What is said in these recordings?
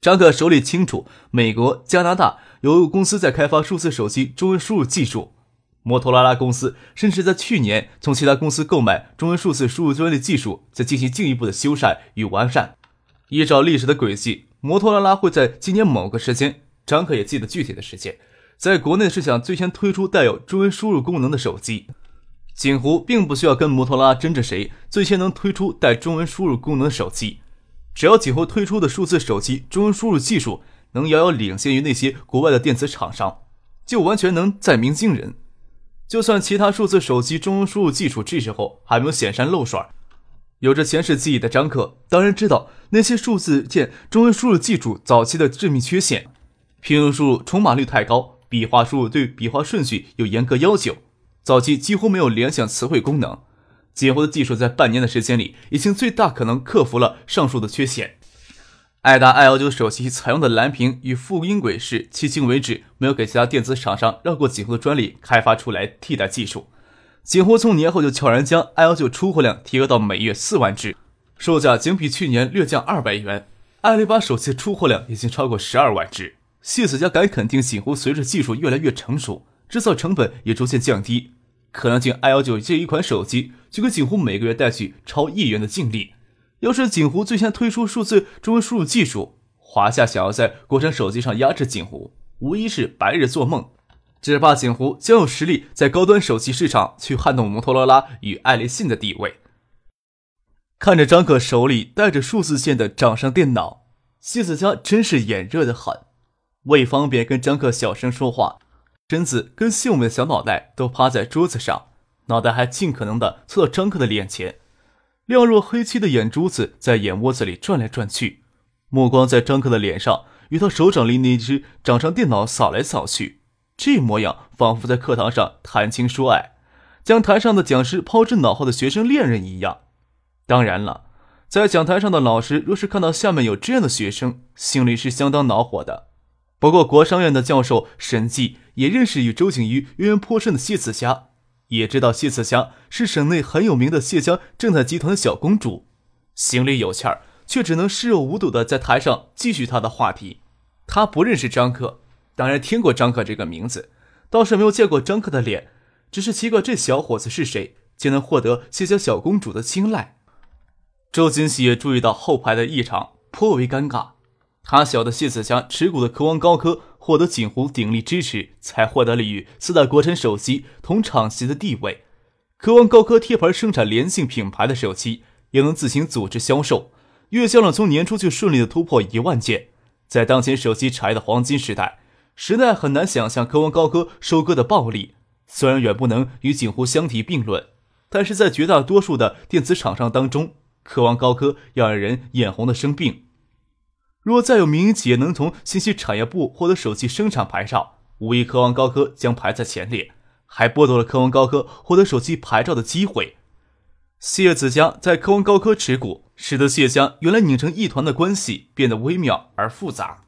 张克手里清楚，美国、加拿大有公司在开发数字手机中文输入技术。摩托罗拉公司甚至在去年从其他公司购买中文数字输入专利技术，再进行进一步的修缮与完善。依照历史的轨迹，摩托罗拉会在今年某个时间，张可也记得具体的时间，在国内是想最先推出带有中文输入功能的手机。锦湖并不需要跟摩托罗拉争着谁最先能推出带中文输入功能的手机。只要今后推出的数字手机中文输入技术能遥遥领先于那些国外的电子厂商，就完全能再明惊人。就算其他数字手机中文输入技术这时候还没有显山露水，有着前世记忆的张克当然知道那些数字键中文输入技术早期的致命缺陷：拼音输入重码率太高，笔画输入对笔画顺序有严格要求，早期几乎没有联想词汇功能。锦湖的技术在半年的时间里，已经最大可能克服了上述的缺陷。爱达 i 幺九手机采用的蓝屏与复音轨是迄今为止没有给其他电子厂商绕过锦湖的专利开发出来替代技术。锦湖从年后就悄然将 i 幺九出货量提高到每月四万只，售价仅比去年略降二百元。爱立巴手机出货量已经超过十二万只。谢子家敢肯定，锦湖随着技术越来越成熟，制造成本也逐渐降低。可能仅 i 幺九这一款手机就给锦湖每个月带去超亿元的净利。要是锦湖最先推出数字中文输入技术，华夏想要在国产手机上压制锦湖，无疑是白日做梦。只怕锦湖将有实力在高端手机市场去撼动摩托罗拉与爱立信的地位。看着张可手里带着数字键的掌上电脑，谢子佳真是眼热的很。为方便跟张克小声说话。身子跟秀美的小脑袋都趴在桌子上，脑袋还尽可能的凑到张克的脸前，亮若黑漆的眼珠子在眼窝子里转来转去，目光在张克的脸上与他手掌里那只掌上电脑扫来扫去，这模样仿佛在课堂上谈情说爱，将台上的讲师抛之脑后的学生恋人一样。当然了，在讲台上的老师若是看到下面有这样的学生，心里是相当恼火的。不过，国商院的教授沈继也认识与周景瑜渊源颇深的谢子霞，也知道谢子霞是省内很有名的谢家正泰集团的小公主，心里有气儿，却只能视若无睹的在台上继续他的话题。他不认识张克，当然听过张克这个名字，倒是没有见过张克的脸，只是奇怪这小伙子是谁，竟能获得谢家小公主的青睐。周景喜也注意到后排的异常，颇为尴尬。他晓得谢子霞持股的科王高科获得锦湖鼎力支持，才获得了与四大国产手机同场席的地位。科王高科贴牌生产联信品牌的手机，也能自行组织销售，月销量从年初就顺利的突破一万件。在当前手机产业的黄金时代，实在很难想象科王高科收割的暴利。虽然远不能与锦湖相提并论，但是在绝大多数的电子厂商当中，科王高科要让人眼红的生病。若再有民营企业能从信息产业部获得手机生产牌照，无疑科王高科将排在前列，还剥夺了科王高科获得手机牌照的机会。谢子家在科王高科持股，使得谢家原来拧成一团的关系变得微妙而复杂。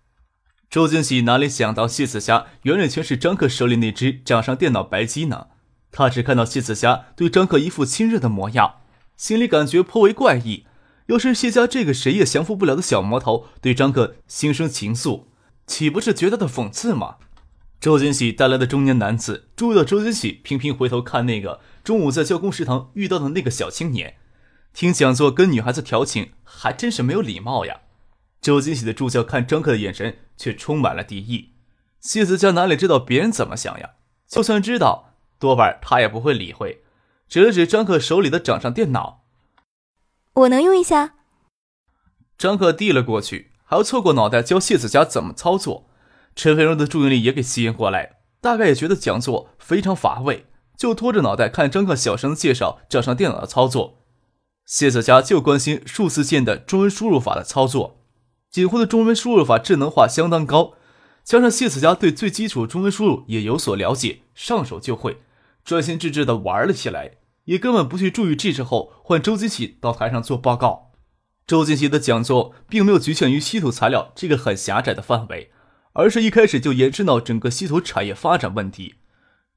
周金喜哪里想到谢子家原来全是张克手里那只掌上电脑白机呢？他只看到谢子家对张克一副亲热的模样，心里感觉颇为怪异。要是谢家这个谁也降服不了的小魔头对张克心生情愫，岂不是绝大的讽刺吗？周金喜带来的中年男子注意到周金喜频频回头看那个中午在教工食堂遇到的那个小青年，听讲座跟女孩子调情，还真是没有礼貌呀。周金喜的助教看张克的眼神却充满了敌意。谢子家哪里知道别人怎么想呀？就算知道，多半他也不会理会，指了指张克手里的掌上电脑。我能用一下。张克递了过去，还要凑过脑袋教谢子佳怎么操作。陈飞荣的注意力也给吸引过来，大概也觉得讲座非常乏味，就拖着脑袋看张克小声介绍掌上电脑的操作。谢子佳就关心数字键的中文输入法的操作。锦湖的中文输入法智能化相当高，加上谢子佳对最基础中文输入也有所了解，上手就会，专心致志地玩了起来，也根本不去注意这时候换周金喜到台上做报告。周金喜的讲座并没有局限于稀土材料这个很狭窄的范围，而是一开始就延伸到整个稀土产业发展问题。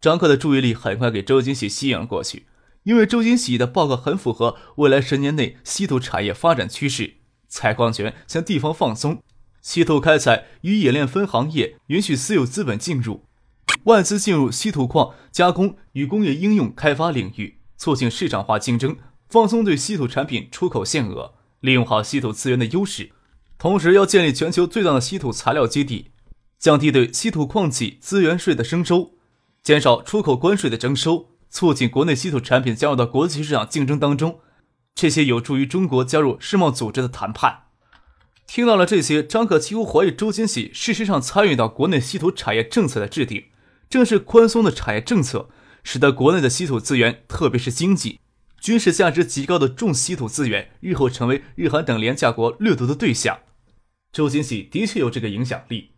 张克的注意力很快给周金喜吸引了过去，因为周金喜的报告很符合未来十年内稀土产业发展趋势：采矿权向地方放松，稀土开采与冶炼分行业允许私有资本进入，外资进入稀土矿加工与工业应用开发领域，促进市场化竞争，放松对稀土产品出口限额。利用好稀土资源的优势，同时要建立全球最大的稀土材料基地，降低对稀土矿企资源税的征收，减少出口关税的征收，促进国内稀土产品加入到国际市场竞争当中。这些有助于中国加入世贸组织的谈判。听到了这些，张可几乎怀疑周金喜事实上参与到国内稀土产业政策的制定。正是宽松的产业政策，使得国内的稀土资源，特别是经济。军事价值极高的重稀土资源，日后成为日韩等廉价国掠夺的对象。周金喜的确有这个影响力。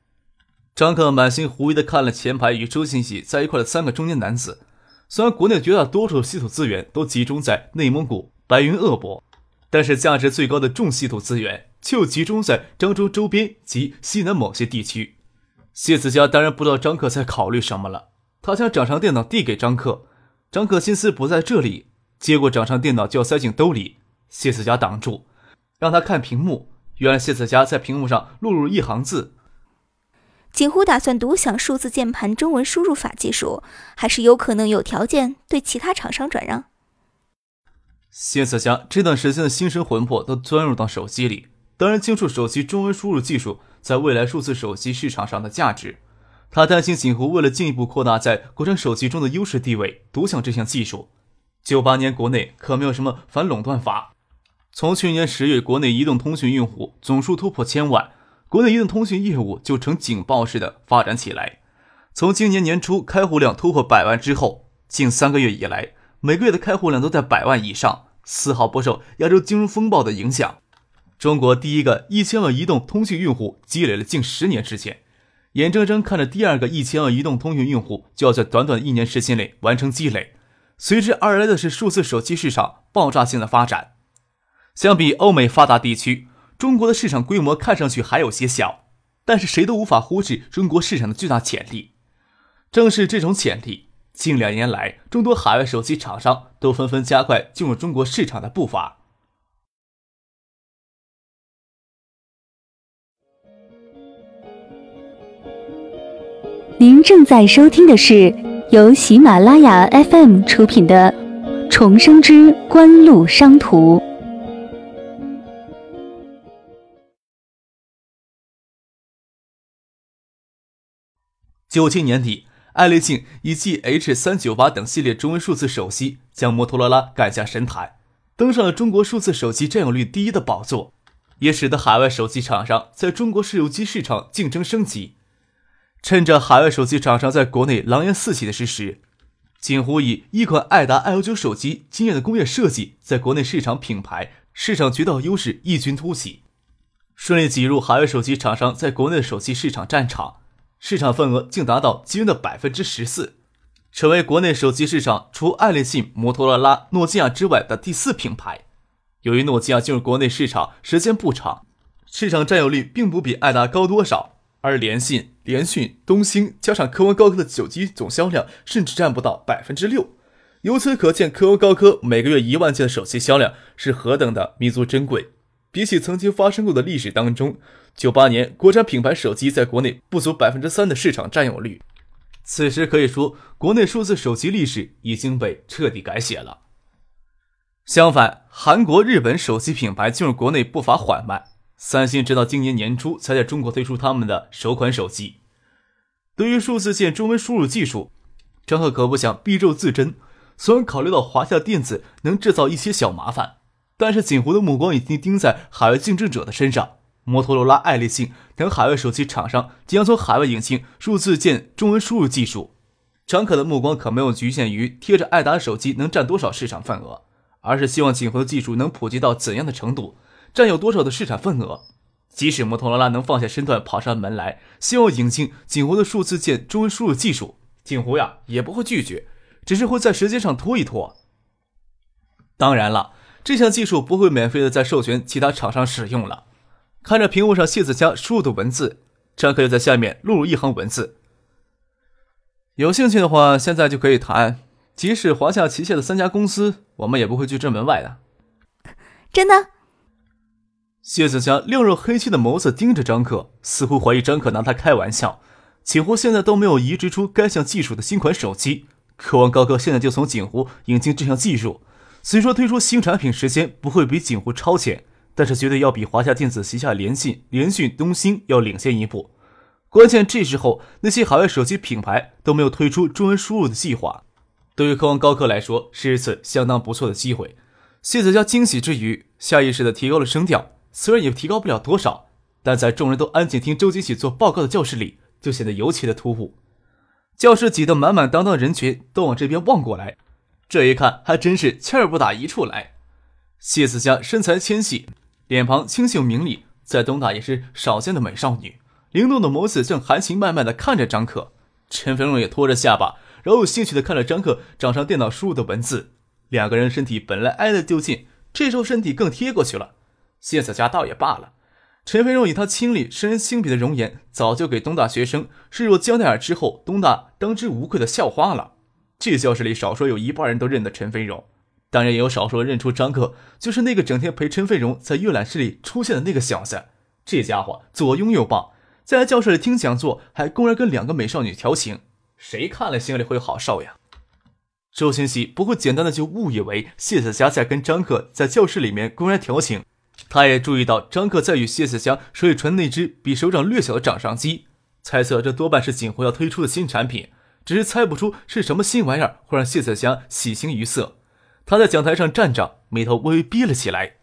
张克满心狐疑地看了前排与周金喜在一块的三个中年男子。虽然国内绝大多数稀土资源都集中在内蒙古、白云鄂博，但是价值最高的重稀土资源就集中在漳州周边及西南某些地区。谢子佳当然不知道张克在考虑什么了，他将掌上电脑递给张克。张克心思不在这里。接过掌上电脑就要塞进兜里，谢思佳挡住，让他看屏幕。原来谢思佳在屏幕上录入一行字：“锦湖打算独享数字键盘中文输入法技术，还是有可能有条件对其他厂商转让。”谢思佳这段时间的心神魂魄都钻入到手机里，当然清楚手机中文输入技术在未来数字手机市场上的价值。他担心锦湖为了进一步扩大在国产手机中的优势地位，独享这项技术。九八年国内可没有什么反垄断法。从去年十月，国内移动通讯用户总数突破千万，国内移动通讯业务就呈警报式的发展起来。从今年年初开户量突破百万之后，近三个月以来，每个月的开户量都在百万以上，丝毫不受亚洲金融风暴的影响。中国第一个一千万移动通讯用户积累了近十年时间，眼睁睁看着第二个一千万移动通讯用户就要在短短一年时间内完成积累。随之而来的是数字手机市场爆炸性的发展。相比欧美发达地区，中国的市场规模看上去还有些小，但是谁都无法忽视中国市场的巨大潜力。正是这种潜力，近两年来，众多海外手机厂商都纷纷加快进入中国市场的步伐。您正在收听的是。由喜马拉雅 FM 出品的《重生之官路商途》。九七年底，爱立信以 GH 三九八等系列中文数字手机将摩托罗拉赶下神坛，登上了中国数字手机占有率第一的宝座，也使得海外手机厂商在中国手机市场竞争升级。趁着海外手机厂商在国内狼烟四起的事实，锦湖以一款爱达 L 九手机惊艳的工业设计，在国内市场品牌市场渠道优势异军突起，顺利挤入海外手机厂商在国内的手机市场战场，市场份额竟达到惊人的百分之十四，成为国内手机市场除爱立信、摩托罗拉、诺基亚之外的第四品牌。由于诺基亚进入国内市场时间不长，市场占有率并不比爱达高多少。而联信、联讯、东兴加上科王高科的手机总销量甚至占不到百分之六，由此可见，科王高科每个月一万件的手机销量是何等的弥足珍贵。比起曾经发生过的历史当中，九八年国产品牌手机在国内不足百分之三的市场占有率，此时可以说国内数字手机历史已经被彻底改写了。相反，韩国、日本手机品牌进入国内步伐缓慢。三星直到今年年初才在中国推出他们的首款手机。对于数字键中文输入技术，张赫可不想避重自珍。虽然考虑到华夏电子能制造一些小麻烦，但是锦湖的目光已经盯在海外竞争者的身上。摩托罗拉、爱立信等海外手机厂商即将从海外引进数字键中文输入技术。张可的目光可没有局限于贴着爱达手机能占多少市场份额，而是希望锦湖的技术能普及到怎样的程度。占有多少的市场份额？即使摩托罗拉能放下身段跑上门来，希望引进锦湖的数字键中文输入技术，锦湖呀也不会拒绝，只是会在时间上拖一拖。当然了，这项技术不会免费的在授权其他厂商使用了。看着屏幕上谢子佳输入的文字，张克又在下面录入一行文字：“有兴趣的话，现在就可以谈。即使华夏旗下的三家公司，我们也不会拒之门外的。”真的。谢子佳亮若黑漆的眸子盯着张克，似乎怀疑张克拿他开玩笑。锦湖现在都没有移植出该项技术的新款手机，渴望高科现在就从锦湖引进这项技术。虽说推出新产品时间不会比锦湖超前，但是绝对要比华夏电子旗下联信、联讯、东兴要领先一步。关键这时候那些海外手机品牌都没有推出中文输入的计划，对于渴望高科来说是一次相当不错的机会。谢子佳惊喜之余，下意识的提高了声调。虽然也提高不了多少，但在众人都安静听周金喜做报告的教室里，就显得尤其的突兀。教室挤得满满当当的人群都往这边望过来，这一看还真是气儿不打一处来。谢子佳身材纤细，脸庞清秀明丽，在东大也是少见的美少女。灵动的眸子正含情脉脉地看着张克，陈飞龙也拖着下巴，饶有兴趣地看着张克掌上电脑输入的文字。两个人身体本来挨得就近，这时候身体更贴过去了。谢子佳倒也罢了，陈飞荣以他清丽、生人心笔的容颜，早就给东大学生视若娇奈儿之后，东大当之无愧的校花了。这教室里少说有一半人都认得陈飞荣，当然也有少数认出张克，就是那个整天陪陈飞荣在阅览室里出现的那个小子。这家伙左拥右抱，在教室里听讲座，还公然跟两个美少女调情，谁看了心里会好受呀？周星喜不会简单的就误以为谢子佳在跟张克在教室里面公然调情。他也注意到张克在与谢子佳手里传那只比手掌略小的掌上机，猜测这多半是锦湖要推出的新产品，只是猜不出是什么新玩意儿会让谢子佳喜形于色。他在讲台上站着，眉头微微憋了起来。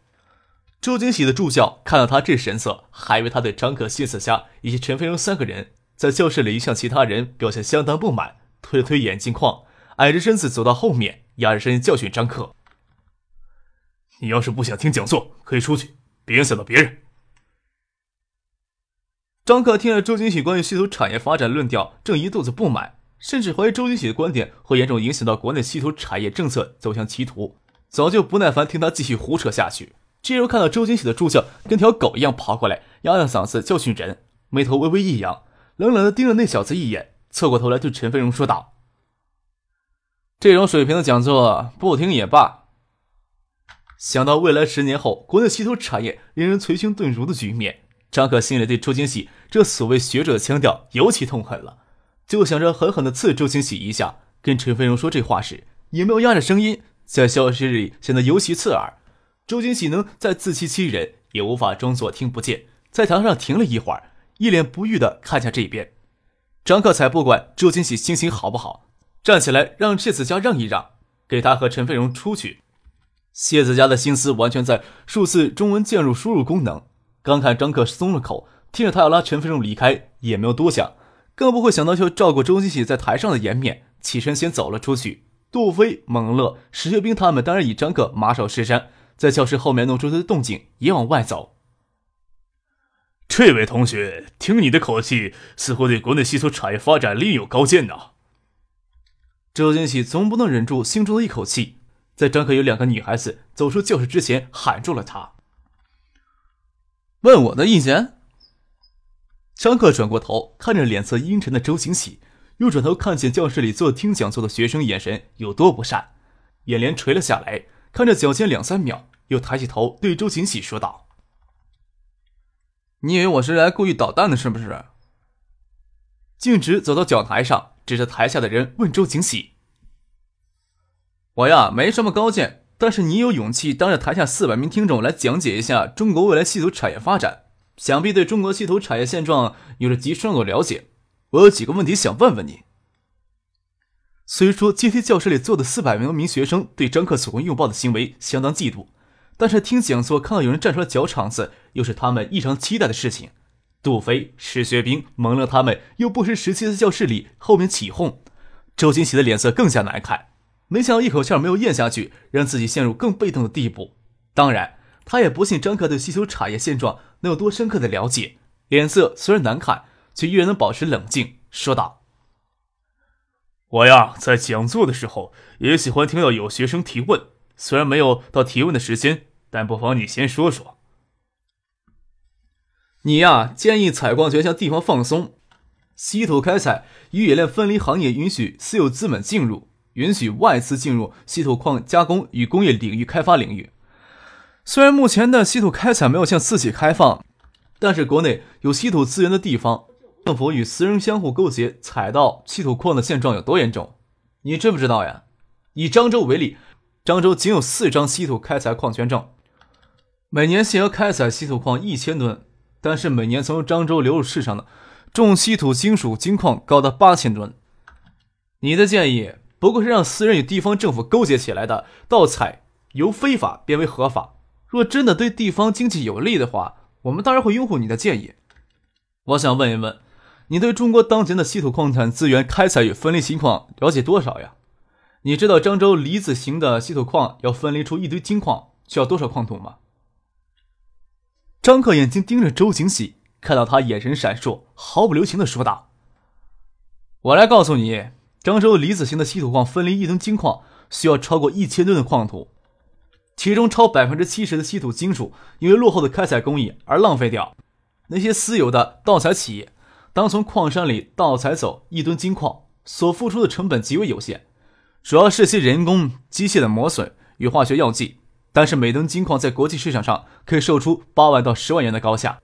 周金喜的助教看到他这神色，还以为他对张克、谢子佳以及陈飞荣三个人在教室里向其他人表现相当不满，推了推眼镜框，矮着身子走到后面，压着声音教训张克。你要是不想听讲座，可以出去，别影响到别人。张克听了周金喜关于稀土产业发展论调，正一肚子不满，甚至怀疑周金喜的观点会严重影响到国内稀土产业政策走向歧途，早就不耐烦听他继续胡扯下去。这时候看到周金喜的助教跟条狗一样跑过来，压压嗓子教训人，眉头微微一扬，冷冷的盯了那小子一眼，侧过头来对陈飞荣说道：“这种水平的讲座，不听也罢。”想到未来十年后国内稀土产业令人捶胸顿足的局面，张可心里对周金喜这所谓学者的腔调尤其痛恨了，就想着狠狠地刺周金喜一下。跟陈飞荣说这话时，也没有压着声音，在教室里显得尤其刺耳。周金喜能再自欺欺人，也无法装作听不见，在台上停了一会儿，一脸不悦地看向这边。张克才不管周金喜心情好不好，站起来让谢子佳让一让，给他和陈飞荣出去。谢子佳的心思完全在数字中文键入输入功能。刚看张克松了口，听着他要拉陈飞荣离开，也没有多想，更不会想到就照顾周金喜在台上的颜面，起身先走了出去。杜飞、蒙乐、石学兵他们当然以张克马首是瞻，在教室后面弄出的动静也往外走。这位同学，听你的口气，似乎对国内稀土产业发展另有高见呢。周金喜总不能忍住心中的一口气。在张克有两个女孩子走出教室之前，喊住了他。问我的意见。张克转过头，看着脸色阴沉的周景喜，又转头看见教室里坐听讲座的学生，眼神有多不善，眼帘垂了下来，看着脚尖两三秒，又抬起头对周景喜说道：“你以为我是来故意捣蛋的，是不是？”径直走到讲台上，指着台下的人问周景喜。我呀，没什么高见，但是你有勇气当着台下四百名听众来讲解一下中国未来稀土产业发展，想必对中国稀土产业现状有着极深的了解。我有几个问题想问问你。虽说阶梯教室里坐的四百多名学生对张克左拥抱的行为相当嫉妒，但是听讲座看到有人站出来搅场子，又是他们异常期待的事情。杜飞、石学兵、蒙乐他们又不时时期在教室里后面起哄，周金喜的脸色更加难看。没想到一口气没有咽下去，让自己陷入更被动的地步。当然，他也不信张克对稀土产业现状能有多深刻的了解，脸色虽然难看，却依然能保持冷静，说道：“我呀，在讲座的时候也喜欢听到有学生提问，虽然没有到提问的时间，但不妨你先说说。你呀，建议采矿权向地方放松，稀土开采与冶炼分离行业允许私有资本进入，允许外资进入稀土矿加工与工业领域开发领域。”虽然目前的稀土开采没有向私企开放，但是国内有稀土资源的地方，政府与私人相互勾结采到稀土矿的现状有多严重？你知不知道呀？以漳州为例，漳州仅有四张稀土开采矿权证，每年限额开采稀土矿一千吨，但是每年从漳州流入市场的重稀土金属金矿高达八千吨。你的建议不过是让私人与地方政府勾结起来的盗采，由非法变为合法。若真的对地方经济有利的话，我们当然会拥护你的建议。我想问一问，你对中国当前的稀土矿产资源开采与分离情况了解多少呀？你知道漳州离子型的稀土矿要分离出一堆金矿需要多少矿土吗？张克眼睛盯着周景喜，看到他眼神闪烁，毫不留情的说道：“我来告诉你，漳州离子型的稀土矿分离一吨金矿需要超过一千吨的矿土。”其中超百分之七十的稀土金属因为落后的开采工艺而浪费掉。那些私有的盗采企业，当从矿山里盗采走一吨金矿，所付出的成本极为有限，主要是些人工、机械的磨损与化学药剂。但是每吨金矿在国际市场上可以售出八万到十万元的高价。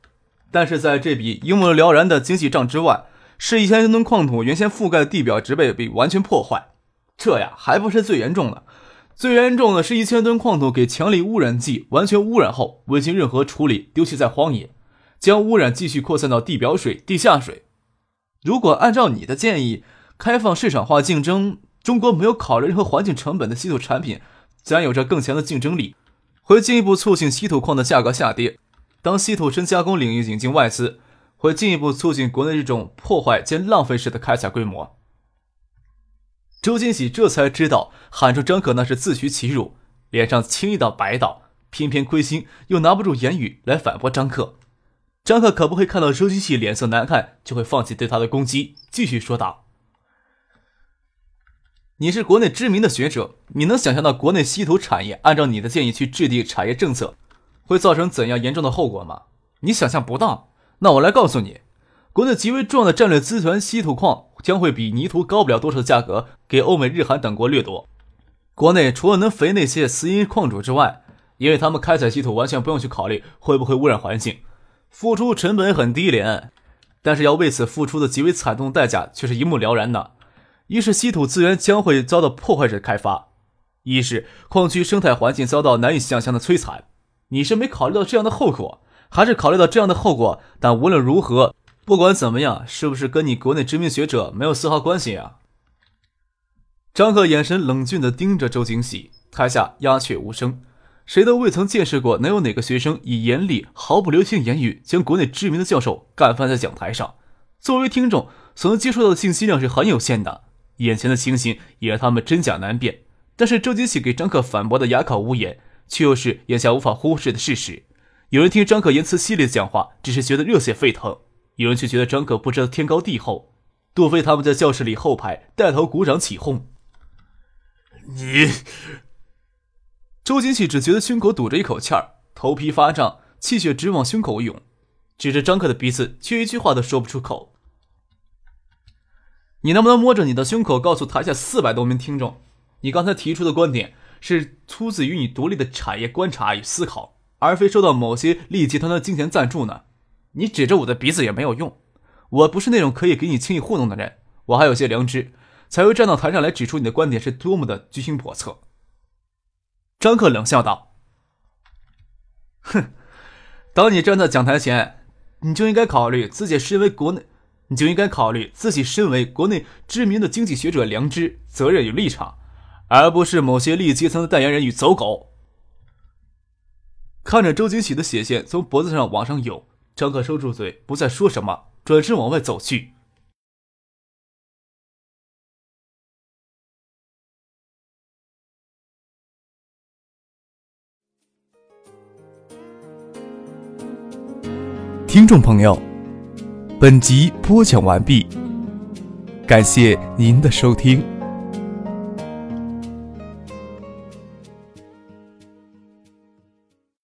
但是在这笔一目了然的经济账之外，是一千吨矿土原先覆盖的地表植被被完全破坏。这呀还不是最严重的。最严重的是一千吨矿土给强力污染剂完全污染后，未经任何处理丢弃在荒野，将污染继续扩散到地表水、地下水。如果按照你的建议，开放市场化竞争，中国没有考虑任何环境成本的稀土产品，将有着更强的竞争力，会进一步促进稀土矿的价格下跌。当稀土深加工领域引进外资，会进一步促进国内这种破坏兼浪费式的开采规模。周金喜这才知道喊出张可那是自取其辱，脸上青一道白道，偏偏亏心又拿不住言语来反驳张克。张克可不会看到周金喜脸色难看就会放弃对他的攻击，继续说道：“你是国内知名的学者，你能想象到国内稀土产业按照你的建议去制定产业政策，会造成怎样严重的后果吗？你想象不到。那我来告诉你。”国内极为重要的战略资源稀土矿将会比泥土高不了多少的价格给欧美日韩等国掠夺。国内除了能肥那些私营矿主之外，因为他们开采稀土完全不用去考虑会不会污染环境，付出成本很低廉，但是要为此付出的极为惨痛代价却是一目了然的。一是稀土资源将会遭到破坏者开发，一是矿区生态环境遭到难以想象的摧残。你是没考虑到这样的后果，还是考虑到这样的后果？但无论如何。不管怎么样，是不是跟你国内知名学者没有丝毫关系啊？张克眼神冷峻地盯着周景喜，台下鸦雀无声。谁都未曾见识过能有哪个学生以严厉、毫不留情言语将国内知名的教授干翻在讲台上。作为听众，所能接触到的信息量是很有限的，眼前的情形也让他们真假难辨。但是周景喜给张克反驳的哑口无言，却又是眼下无法忽视的事实。有人听张可言辞犀利的讲话，只是觉得热血沸腾。有人却觉得张可不知道天高地厚，杜飞他们在教室里后排带头鼓掌起哄。你，周金喜只觉得胸口堵着一口气儿，头皮发胀，气血直往胸口涌，指着张克的鼻子，却一句话都说不出口。你能不能摸着你的胸口，告诉台下四百多名听众，你刚才提出的观点是出自于你独立的产业观察与思考，而非受到某些利益集团的金钱赞助呢？你指着我的鼻子也没有用，我不是那种可以给你轻易糊弄的人，我还有些良知，才会站到台上来指出你的观点是多么的居心叵测。张克冷笑道：“哼，当你站在讲台前，你就应该考虑自己身为国内，你就应该考虑自己身为国内知名的经济学者良知、责任与立场，而不是某些利益阶层的代言人与走狗。”看着周京喜的血线从脖子上往上涌，张可收住嘴，不再说什么，转身往外走去。听众朋友，本集播讲完毕，感谢您的收听。